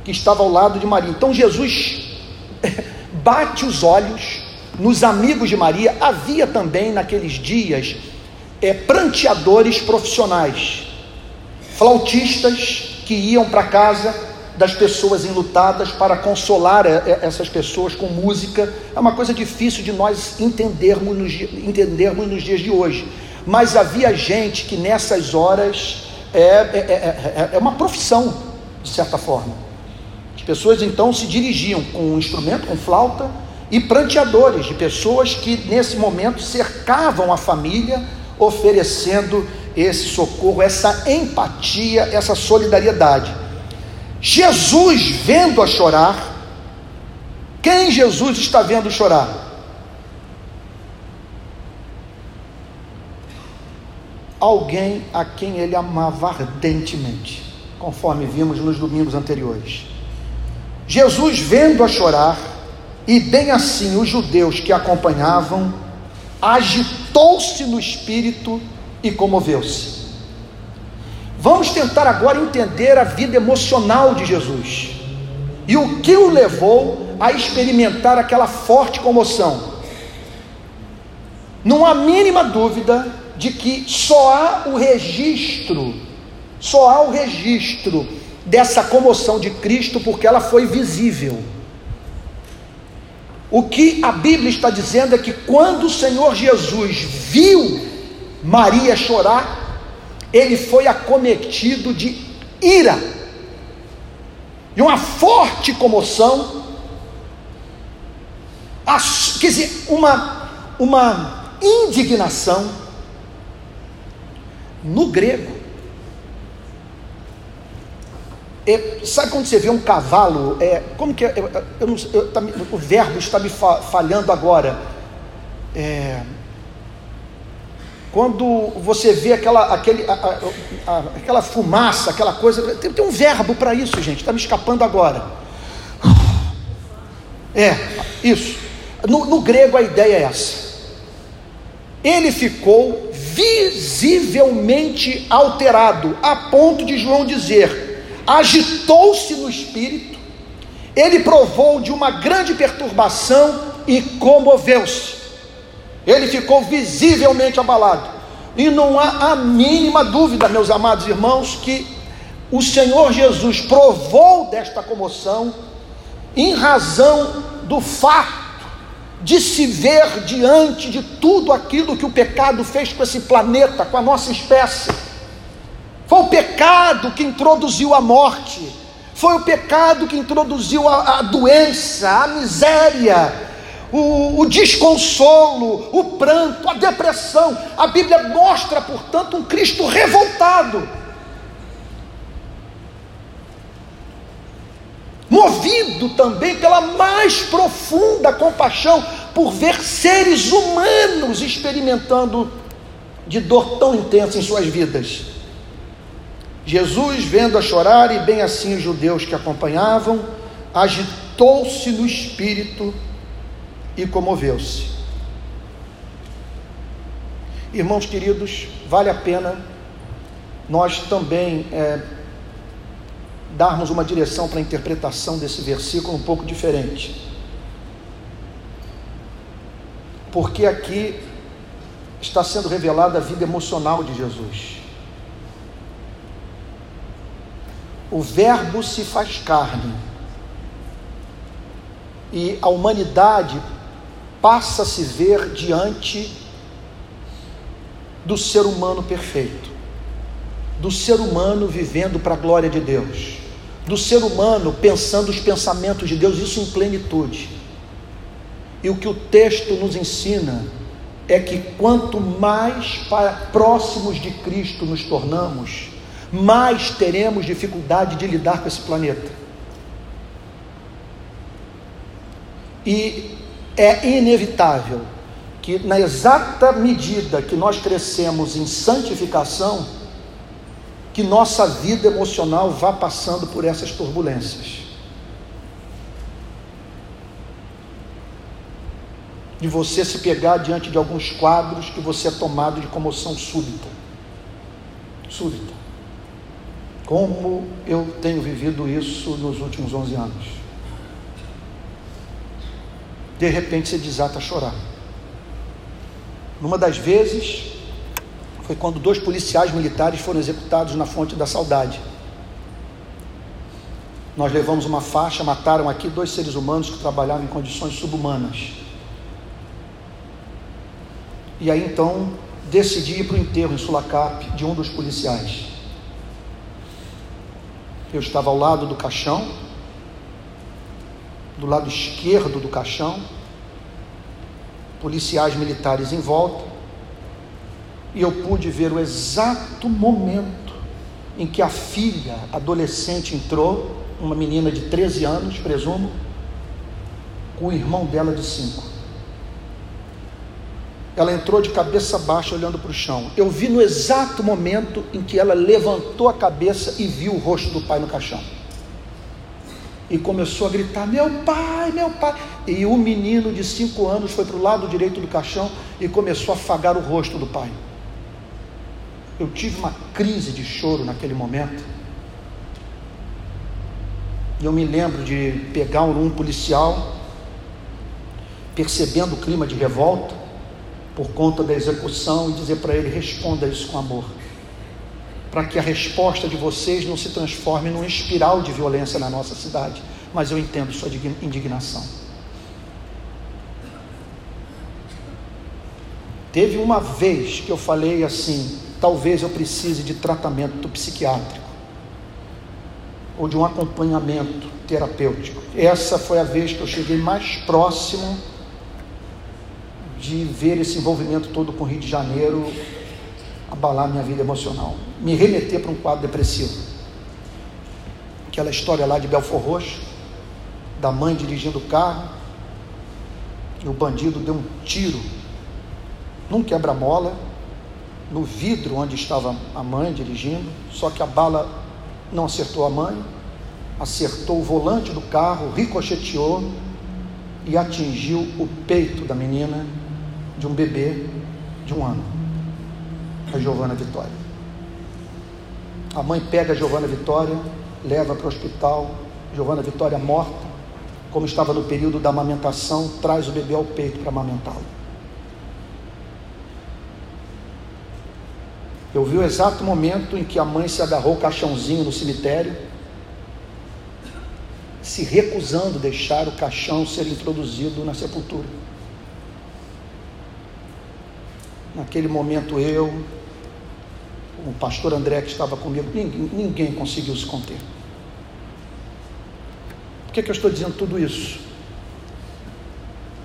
que estava ao lado de Maria. Então Jesus bate os olhos nos amigos de Maria. Havia também naqueles dias é, pranteadores profissionais, flautistas que iam para casa das pessoas enlutadas para consolar é, é, essas pessoas com música. É uma coisa difícil de nós entendermos nos, entendermos nos dias de hoje mas havia gente que nessas horas é, é, é, é, uma profissão, de certa forma. As pessoas então se dirigiam com um instrumento, com flauta, e pranteadores, de pessoas que nesse momento cercavam a família, oferecendo esse socorro, essa empatia, essa solidariedade. Jesus, vendo-a chorar, Quem Jesus está vendo chorar? Alguém a quem ele amava ardentemente, conforme vimos nos domingos anteriores. Jesus, vendo-a chorar, e bem assim os judeus que acompanhavam, agitou-se no espírito e comoveu-se. Vamos tentar agora entender a vida emocional de Jesus e o que o levou a experimentar aquela forte comoção. Não há mínima dúvida de que só há o registro, só há o registro dessa comoção de Cristo porque ela foi visível. O que a Bíblia está dizendo é que quando o Senhor Jesus viu Maria chorar, ele foi acometido de ira, de uma forte comoção, quer dizer, uma, uma indignação. No grego, é, sabe quando você vê um cavalo? É, como que é? Eu, eu não, eu, tá, o verbo está me falhando agora. É, quando você vê aquela, aquele, a, a, a, aquela fumaça, aquela coisa, tem, tem um verbo para isso, gente, está me escapando agora. É, isso. No, no grego a ideia é essa. Ele ficou visivelmente alterado, a ponto de João dizer: agitou-se no espírito, ele provou de uma grande perturbação e comoveu-se. Ele ficou visivelmente abalado. E não há a mínima dúvida, meus amados irmãos, que o Senhor Jesus provou desta comoção em razão do fato de se ver diante de tudo aquilo que o pecado fez com esse planeta, com a nossa espécie. Foi o pecado que introduziu a morte, foi o pecado que introduziu a, a doença, a miséria, o, o, desconsolo, o pranto, a depressão. A Bíblia mostra, portanto, um Cristo revoltado, movido também pela mais profunda compaixão por ver seres humanos experimentando de dor tão intensa em suas vidas. Jesus, vendo a chorar, e bem assim os judeus que acompanhavam, agitou-se no espírito e comoveu-se. Irmãos queridos, vale a pena nós também é, darmos uma direção para a interpretação desse versículo um pouco diferente. Porque aqui está sendo revelada a vida emocional de Jesus. o Verbo se faz carne e a humanidade passa a se ver diante do ser humano perfeito, do ser humano vivendo para a glória de Deus, do ser humano pensando os pensamentos de Deus, isso em plenitude. E o que o texto nos ensina é que quanto mais próximos de Cristo nos tornamos, mais teremos dificuldade de lidar com esse planeta. E é inevitável que, na exata medida que nós crescemos em santificação, que nossa vida emocional vá passando por essas turbulências. De você se pegar diante de alguns quadros que você é tomado de comoção súbita. Súbita. Como eu tenho vivido isso nos últimos 11 anos. De repente você desata a chorar. Numa das vezes, foi quando dois policiais militares foram executados na Fonte da Saudade. Nós levamos uma faixa, mataram aqui dois seres humanos que trabalhavam em condições subhumanas. E aí então decidi ir para o enterro em Sulacap de um dos policiais. Eu estava ao lado do caixão, do lado esquerdo do caixão, policiais militares em volta, e eu pude ver o exato momento em que a filha adolescente entrou, uma menina de 13 anos, presumo, o irmão dela de cinco. Ela entrou de cabeça baixa olhando para o chão. Eu vi no exato momento em que ela levantou a cabeça e viu o rosto do pai no caixão. E começou a gritar: Meu pai, meu pai. E o menino de cinco anos foi para o lado direito do caixão e começou a afagar o rosto do pai. Eu tive uma crise de choro naquele momento. E eu me lembro de pegar um, policial, percebendo o clima de revolta, por conta da execução e dizer para ele: responda isso com amor, para que a resposta de vocês não se transforme numa espiral de violência na nossa cidade. Mas eu entendo sua indignação. Teve uma vez que eu falei assim: talvez eu precise de tratamento psiquiátrico ou de um acompanhamento terapêutico. Essa foi a vez que eu cheguei mais próximo de ver esse envolvimento todo com o Rio de Janeiro abalar minha vida emocional, me remeter para um quadro depressivo. Aquela história lá de Belfor Roxo, da mãe dirigindo o carro, e o bandido deu um tiro num quebra-mola, no vidro onde estava a mãe dirigindo, só que a bala não acertou a mãe, acertou o volante do carro, ricocheteou e atingiu o peito da menina de um bebê de um ano, a Giovana Vitória. A mãe pega a Giovana Vitória, leva para o hospital, Giovana Vitória morta, como estava no período da amamentação, traz o bebê ao peito para amamentá-lo. Eu vi o exato momento em que a mãe se agarrou o caixãozinho no cemitério, se recusando a deixar o caixão ser introduzido na sepultura. Naquele momento eu, o pastor André que estava comigo, ninguém, ninguém conseguiu se conter. Por que, que eu estou dizendo tudo isso?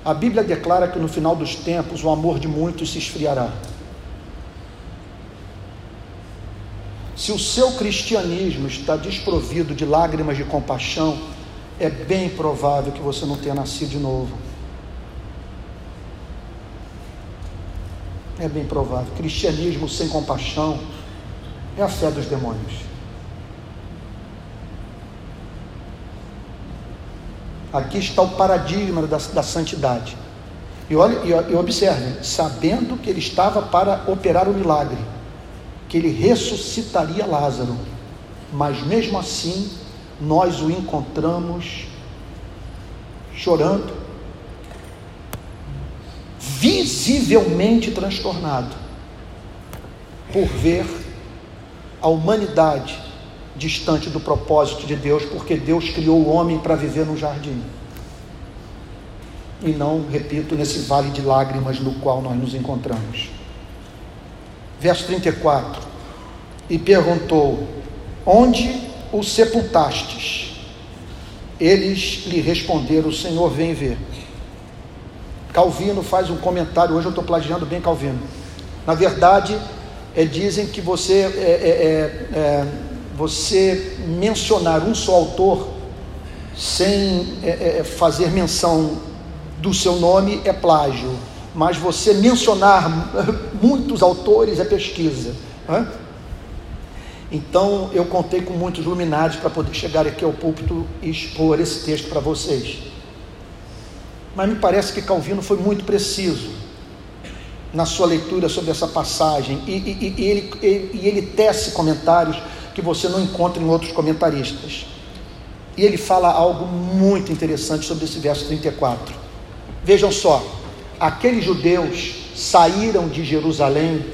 A Bíblia declara que no final dos tempos o amor de muitos se esfriará. Se o seu cristianismo está desprovido de lágrimas de compaixão, é bem provável que você não tenha nascido de novo. É bem provável. Cristianismo sem compaixão é a fé dos demônios. Aqui está o paradigma da, da santidade. E, olha, e, e sabendo que ele estava para operar o milagre, que ele ressuscitaria Lázaro, mas mesmo assim nós o encontramos chorando, visivelmente transtornado por ver a humanidade distante do propósito de Deus, porque Deus criou o homem para viver no jardim. E não, repito, nesse vale de lágrimas no qual nós nos encontramos. Verso 34. E perguntou: Onde o sepultastes? Eles lhe responderam: O Senhor vem ver. Calvino faz um comentário, hoje eu estou plagiando bem Calvino. Na verdade, é, dizem que você, é, é, é, é você mencionar um só autor sem é, fazer menção do seu nome é plágio, mas você mencionar muitos autores é pesquisa. Então eu contei com muitos luminares para poder chegar aqui ao púlpito e expor esse texto para vocês mas me parece que Calvino foi muito preciso na sua leitura sobre essa passagem e, e, e, ele, e ele tece comentários que você não encontra em outros comentaristas. E ele fala algo muito interessante sobre esse verso 34. Vejam só, aqueles judeus saíram de Jerusalém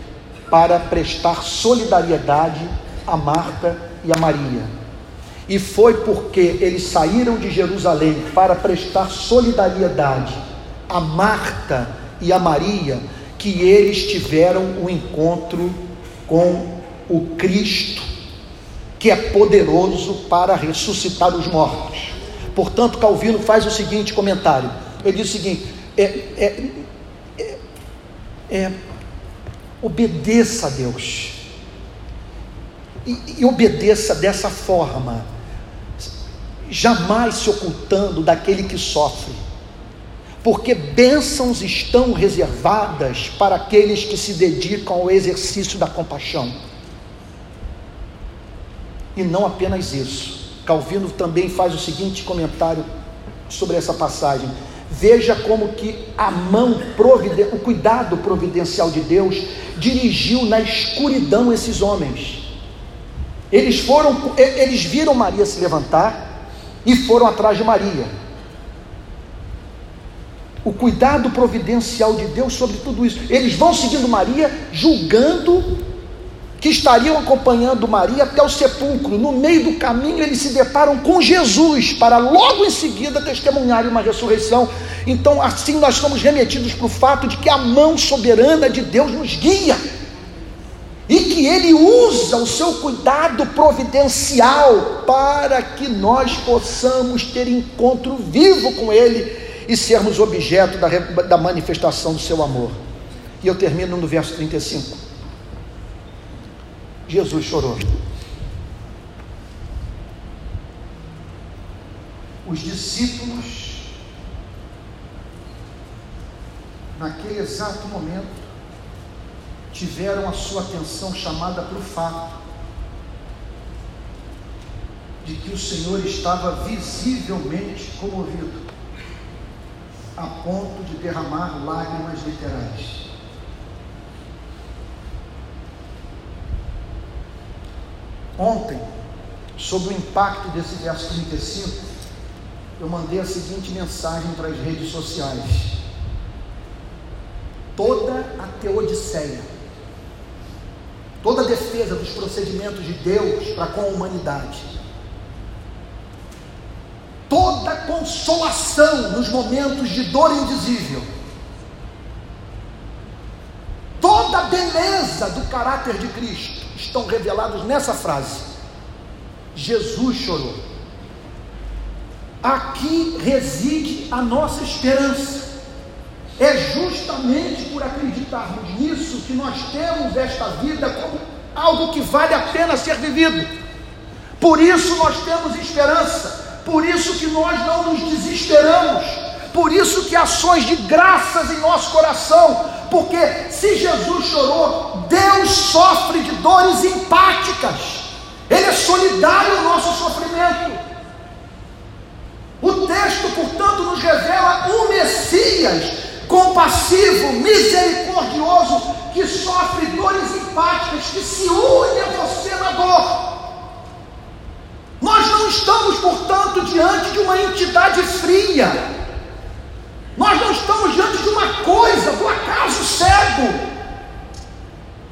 para prestar solidariedade a Marta e a Maria e foi porque eles saíram de Jerusalém para prestar solidariedade a Marta e a Maria que eles tiveram o um encontro com o Cristo, que é poderoso para ressuscitar os mortos. Portanto, Calvino faz o seguinte comentário: ele diz o seguinte, é, é, é, é obedeça a Deus. E, e obedeça dessa forma jamais se ocultando daquele que sofre, porque bênçãos estão reservadas para aqueles que se dedicam ao exercício da compaixão. E não apenas isso. Calvino também faz o seguinte comentário sobre essa passagem. Veja como que a mão, o cuidado providencial de Deus dirigiu na escuridão esses homens. Eles foram, eles viram Maria se levantar e foram atrás de Maria. O cuidado providencial de Deus sobre tudo isso. Eles vão seguindo Maria, julgando que estariam acompanhando Maria até o sepulcro. No meio do caminho, eles se deparam com Jesus, para logo em seguida testemunharem uma ressurreição. Então, assim, nós somos remetidos para o fato de que a mão soberana de Deus nos guia e que Ele usa o seu cuidado providencial para que nós possamos ter encontro vivo com Ele e sermos objeto da, da manifestação do seu amor. E eu termino no verso 35. Jesus chorou. Os discípulos, naquele exato momento, tiveram a sua atenção chamada para o fato de que o Senhor estava visivelmente comovido, a ponto de derramar lágrimas literais. Ontem, sobre o impacto desse verso 35, eu mandei a seguinte mensagem para as redes sociais. Toda a teodiceia, toda a defesa dos procedimentos de Deus para com a humanidade, toda a consolação nos momentos de dor indizível, toda a beleza do caráter de Cristo, estão revelados nessa frase: Jesus chorou. Aqui reside a nossa esperança. É justamente por acreditarmos nisso que nós temos esta vida como algo que vale a pena ser vivido. Por isso nós temos esperança, por isso que nós não nos desesperamos, por isso que ações de graças em nosso coração, porque se Jesus chorou, Deus sofre de dores empáticas. Ele é solidário ao nosso sofrimento. O texto, portanto, nos revela um Messias compassivo, misericordioso, que sofre dores empáticas, que se une a você na dor. Nós não estamos, portanto, diante de uma entidade fria, nós não estamos diante de uma coisa, do acaso cego,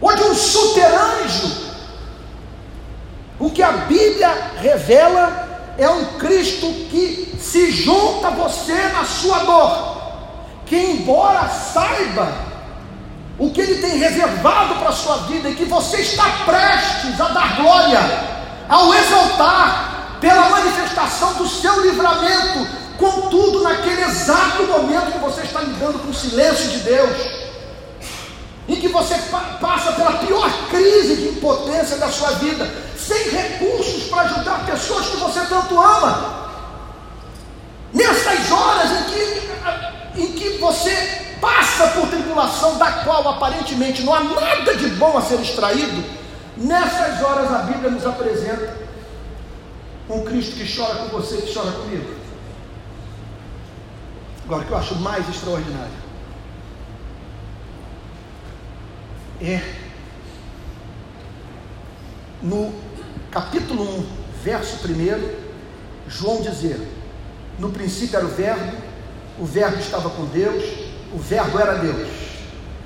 ou de um superanjo. O que a Bíblia revela é um Cristo que se junta a você na sua dor, que embora saiba o que ele tem reservado para a sua vida e que você está prestes a dar glória, ao exaltar pela manifestação do seu livramento, Contudo, naquele exato momento que você está lidando com o silêncio de Deus, em que você pa passa pela pior crise de impotência da sua vida, sem recursos para ajudar pessoas que você tanto ama, nessas horas em que, em que você passa por tribulação, da qual aparentemente não há nada de bom a ser extraído, nessas horas a Bíblia nos apresenta um Cristo que chora com você, que chora comigo. Agora, o que eu acho mais extraordinário é no capítulo 1, verso 1, João dizer: No princípio era o Verbo, o Verbo estava com Deus, o Verbo era Deus.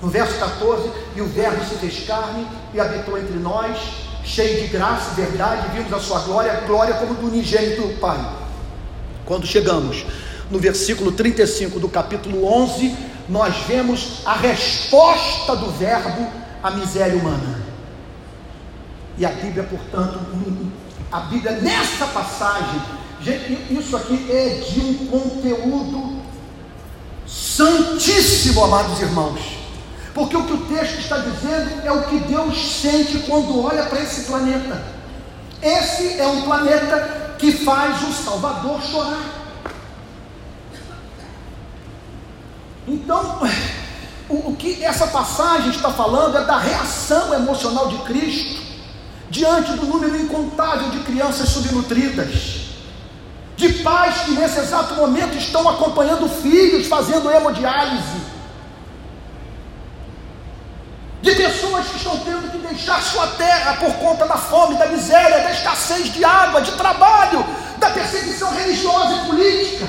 No verso 14, e o Verbo se fez carne e habitou entre nós, cheio de graça e verdade, vimos a sua glória, glória como do unigênito Pai. Quando chegamos no versículo 35 do capítulo 11, nós vemos a resposta do Verbo à miséria humana. E a Bíblia, portanto, a Bíblia nessa passagem, isso aqui é de um conteúdo santíssimo, amados irmãos. Porque o que o texto está dizendo é o que Deus sente quando olha para esse planeta. Esse é um planeta que faz o Salvador chorar. Então, o, o que essa passagem está falando é da reação emocional de Cristo diante do número incontável de crianças subnutridas, de pais que nesse exato momento estão acompanhando filhos fazendo hemodiálise, de pessoas que estão tendo que deixar sua terra por conta da fome, da miséria, da escassez de água, de trabalho, da perseguição religiosa e política.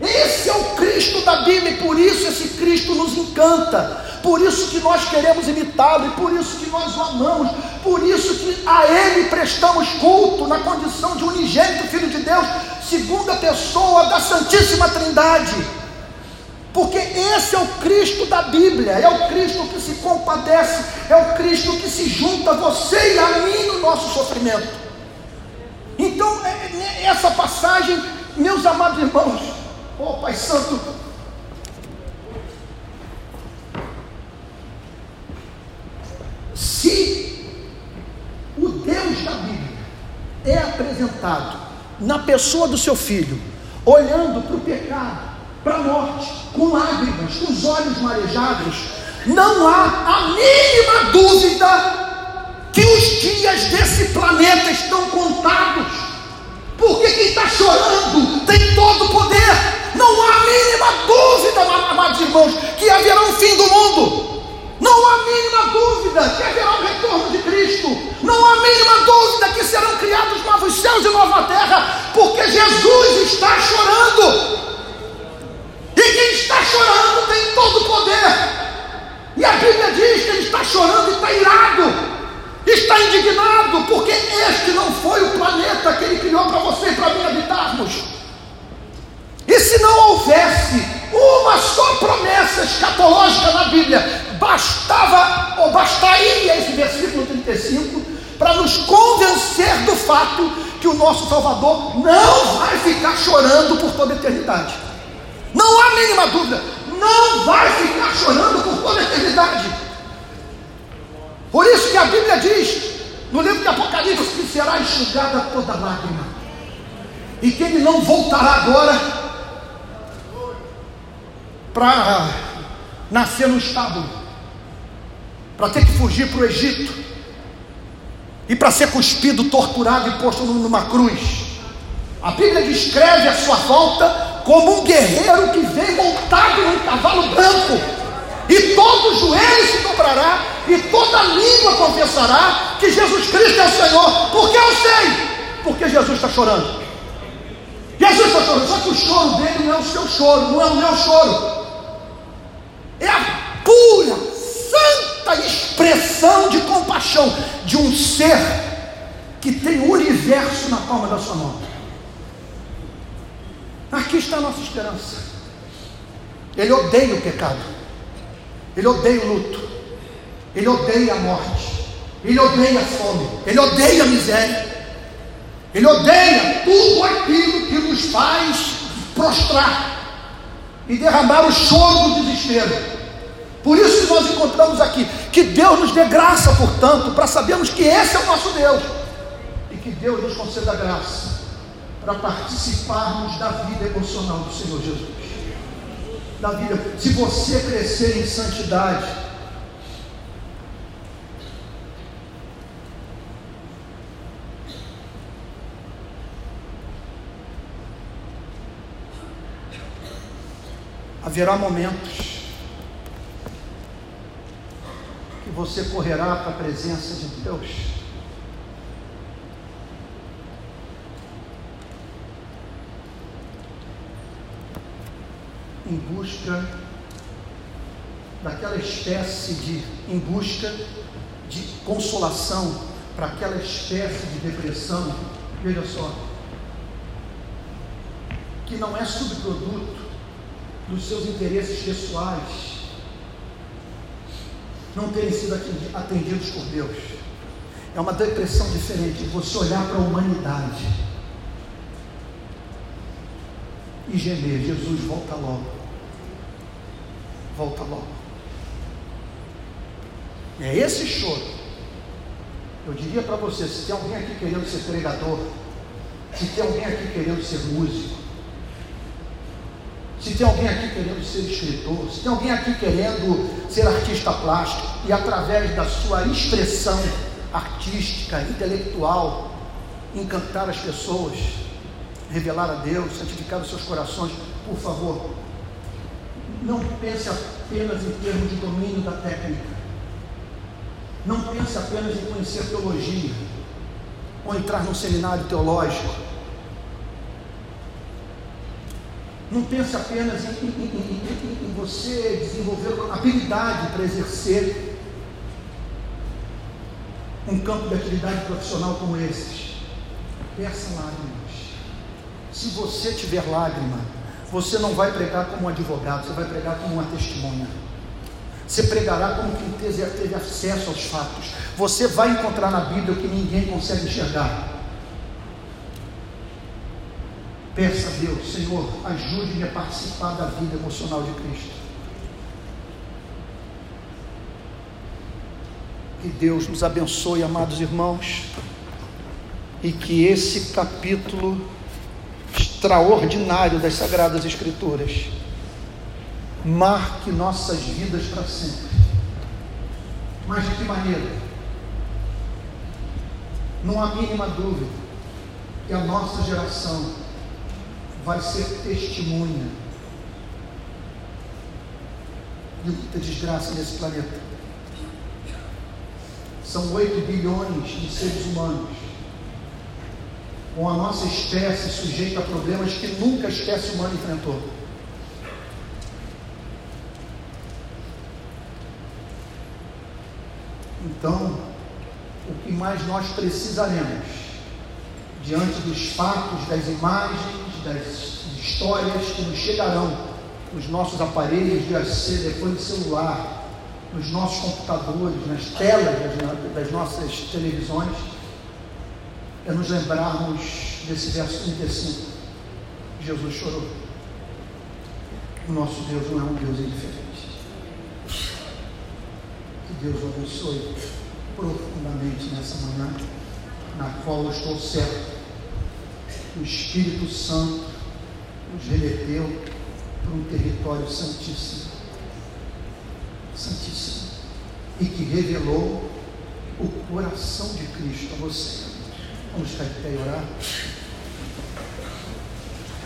Esse é o Cristo da Bíblia e por isso esse Cristo nos encanta, por isso que nós queremos imitá-lo e por isso que nós o amamos, por isso que a Ele prestamos culto na condição de unigênito Filho de Deus, segunda pessoa da Santíssima Trindade. Porque esse é o Cristo da Bíblia, é o Cristo que se compadece, é o Cristo que se junta a você e a mim no nosso sofrimento. Então, é, é, essa passagem, meus amados irmãos, Oh, Pai Santo. Se o Deus da Bíblia é apresentado na pessoa do seu filho, olhando para o pecado, para a morte, com lágrimas, com os olhos marejados, não há a mínima dúvida que os dias desse planeta estão contados. Porque quem está chorando tem todo o poder. Não há mínima dúvida, amados irmãos, que haverá um fim do mundo. Não há mínima dúvida que haverá o retorno de Cristo. Não há mínima dúvida que serão criados novos céus e nova terra, porque Jesus está chorando. E quem está chorando tem todo o poder. E a Bíblia diz que ele está chorando e está irado, está indignado, porque este não foi o planeta que ele criou para você e para mim habitarmos. Se não houvesse uma só promessa escatológica na Bíblia, bastava ou bastaria esse versículo 35 para nos convencer do fato que o nosso Salvador não vai ficar chorando por toda a eternidade. Não há mínima dúvida, não vai ficar chorando por toda a eternidade. Por isso que a Bíblia diz, no livro de Apocalipse, que será enxugada toda lágrima, e que ele não voltará agora para nascer no estábulo, para ter que fugir para o Egito, e para ser cuspido, torturado e posto numa cruz. A Bíblia descreve a sua volta como um guerreiro que vem montado num cavalo branco, e todo joelho se dobrará, e toda língua confessará que Jesus Cristo é o Senhor, porque eu sei, porque Jesus está chorando. Jesus está chorando, só que o choro dele não é o seu choro, não é o meu choro. É a pura, santa expressão de compaixão de um ser que tem o universo na palma da sua mão. Aqui está a nossa esperança. Ele odeia o pecado, ele odeia o luto, ele odeia a morte, ele odeia a fome, ele odeia a miséria, ele odeia tudo aquilo que nos faz prostrar e derramar o choro do desespero. Por isso que nós encontramos aqui, que Deus nos dê graça, portanto, para sabermos que esse é o nosso Deus e que Deus nos conceda graça para participarmos da vida emocional do Senhor Jesus. Da vida, se você crescer em santidade, haverá momentos que você correrá para a presença de Deus. Em busca daquela espécie de, em busca de consolação para aquela espécie de depressão, veja só, que não é subproduto dos seus interesses pessoais não terem sido atendidos por Deus. É uma depressão diferente, você olhar para a humanidade e gemer, Jesus volta logo. Volta logo. É esse choro. Eu diria para você, se tem alguém aqui querendo ser pregador, se tem alguém aqui querendo ser músico, Se tem alguém aqui querendo ser escritor, se tem alguém aqui querendo ser artista plástico e através da sua expressão artística, intelectual, encantar as pessoas, revelar a Deus, santificar os seus corações, por favor, não pense apenas em termos de domínio da técnica. Não pense apenas em conhecer teologia ou entrar num seminário teológico. Não pense apenas em, em, em, em você desenvolver habilidade para exercer um campo de atividade profissional como esses. Peça lágrimas. Se você tiver lágrima, você não vai pregar como um advogado, você vai pregar como uma testemunha. Você pregará como quem teve, teve acesso aos fatos. Você vai encontrar na Bíblia o que ninguém consegue enxergar. Peça a Deus, Senhor, ajude-me a participar da vida emocional de Cristo. Que Deus nos abençoe, amados irmãos, e que esse capítulo extraordinário das Sagradas Escrituras marque nossas vidas para sempre. Mas de que maneira? Não há mínima dúvida que a nossa geração vai ser testemunha de muita desgraça nesse planeta. São 8 bilhões de seres humanos, com a nossa espécie sujeita a problemas que nunca a espécie humana enfrentou. Então, o que mais nós precisaremos, diante dos fatos, das imagens, das histórias que nos chegarão nos nossos aparelhos de telefone celular, nos nossos computadores, nas telas das, das nossas televisões, é nos lembrarmos desse verso 35. Jesus chorou. O nosso Deus não é um Deus indiferente. Que Deus abençoe profundamente nessa manhã, na qual eu estou certo o Espírito Santo nos remeteu para um território santíssimo. Santíssimo. E que revelou o coração de Cristo a você. Vamos ficar de pé e orar.